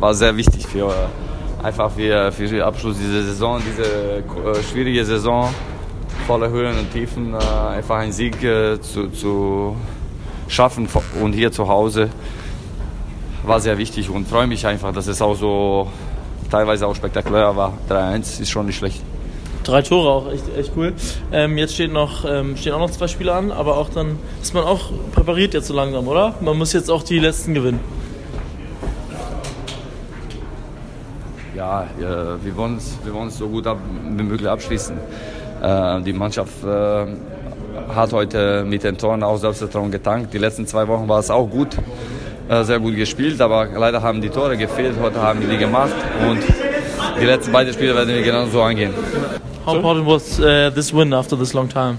war sehr wichtig für einfach für, für den Abschluss dieser Saison, diese äh, schwierige Saison voller Höhen und Tiefen, äh, einfach einen Sieg äh, zu, zu schaffen und hier zu Hause war sehr wichtig und freue mich einfach, dass es auch so teilweise auch spektakulär war. 3-1 ist schon nicht schlecht. Drei Tore auch, echt, echt cool. Ähm, jetzt steht noch, ähm, stehen auch noch zwei Spiele an, aber auch dann ist man auch präpariert jetzt so langsam, oder? Man muss jetzt auch die letzten gewinnen. Ja, äh, wir wollen es wir so gut wie möglich abschließen. Äh, die Mannschaft äh, hat heute mit den Toren auch Selbstvertrauen getankt. Die letzten zwei Wochen war es auch gut, sehr gut gespielt, aber leider haben die Tore gefehlt. Heute haben wir die gemacht und die letzten beiden Spiele werden wir genauso angehen. How important was uh, this win after this long time?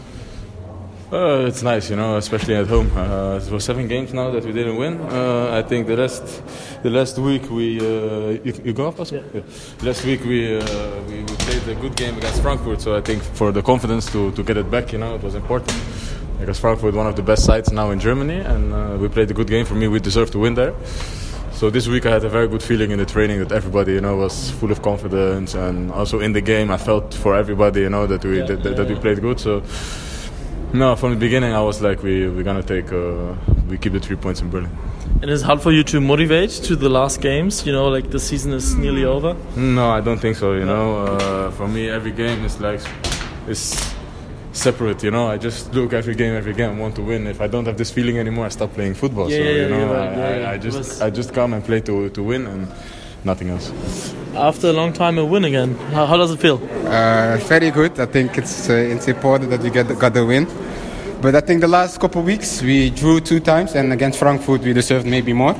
Uh, it's nice, you know, especially at home. Uh, it was seven games now that we didn't win. Uh, I think the last, the last week we, uh, you, you go off, Yeah. yeah. Last week we, uh, we we played a good game against Frankfurt, so I think for the confidence to, to get it back, you know, it was important. Because Frankfurt one of the best sides now in Germany, and uh, we played a good game. For me, we deserve to win there. So this week I had a very good feeling in the training that everybody, you know, was full of confidence, and also in the game I felt for everybody, you know, that we Yeah, that, yeah, that we played good. So no, from the beginning I was like, we we're gonna take, uh, we keep the three points in Berlin. And it's hard for you to motivate to the last games, you know, like the season is nearly over. No, I don't think so. You know, uh, for me every game is like is separate. You know, I just look every game, every game, want to win. If I don't have this feeling anymore, I stop playing football. Yeah, so yeah, you yeah, know, right. I, Yeah, I. I just I just come and play to to win and nothing else. After a long time, a win again. How, how does it feel? Uh, very good. I think it's uh, it's important that we get got the win. But I think the last couple of weeks we drew two times, and against Frankfurt we deserved maybe more.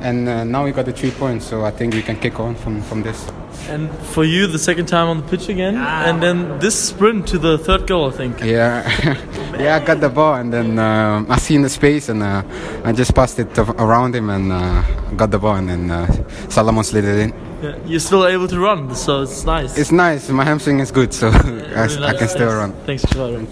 And uh, now we got the three points, so I think we can kick on from, from this. And for you, the second time on the pitch again, and then this sprint to the third goal, I think. Yeah, yeah. I got the ball, and then um I seen the space, and uh, I just passed it around him, and uh, got the ball, and then uh, Salomon slid it in. Yeah, you're still able to run, so it's nice. It's nice. My hamstring is good, so I, Really I nice. can still Thanks. run. Thanks, Gerardo.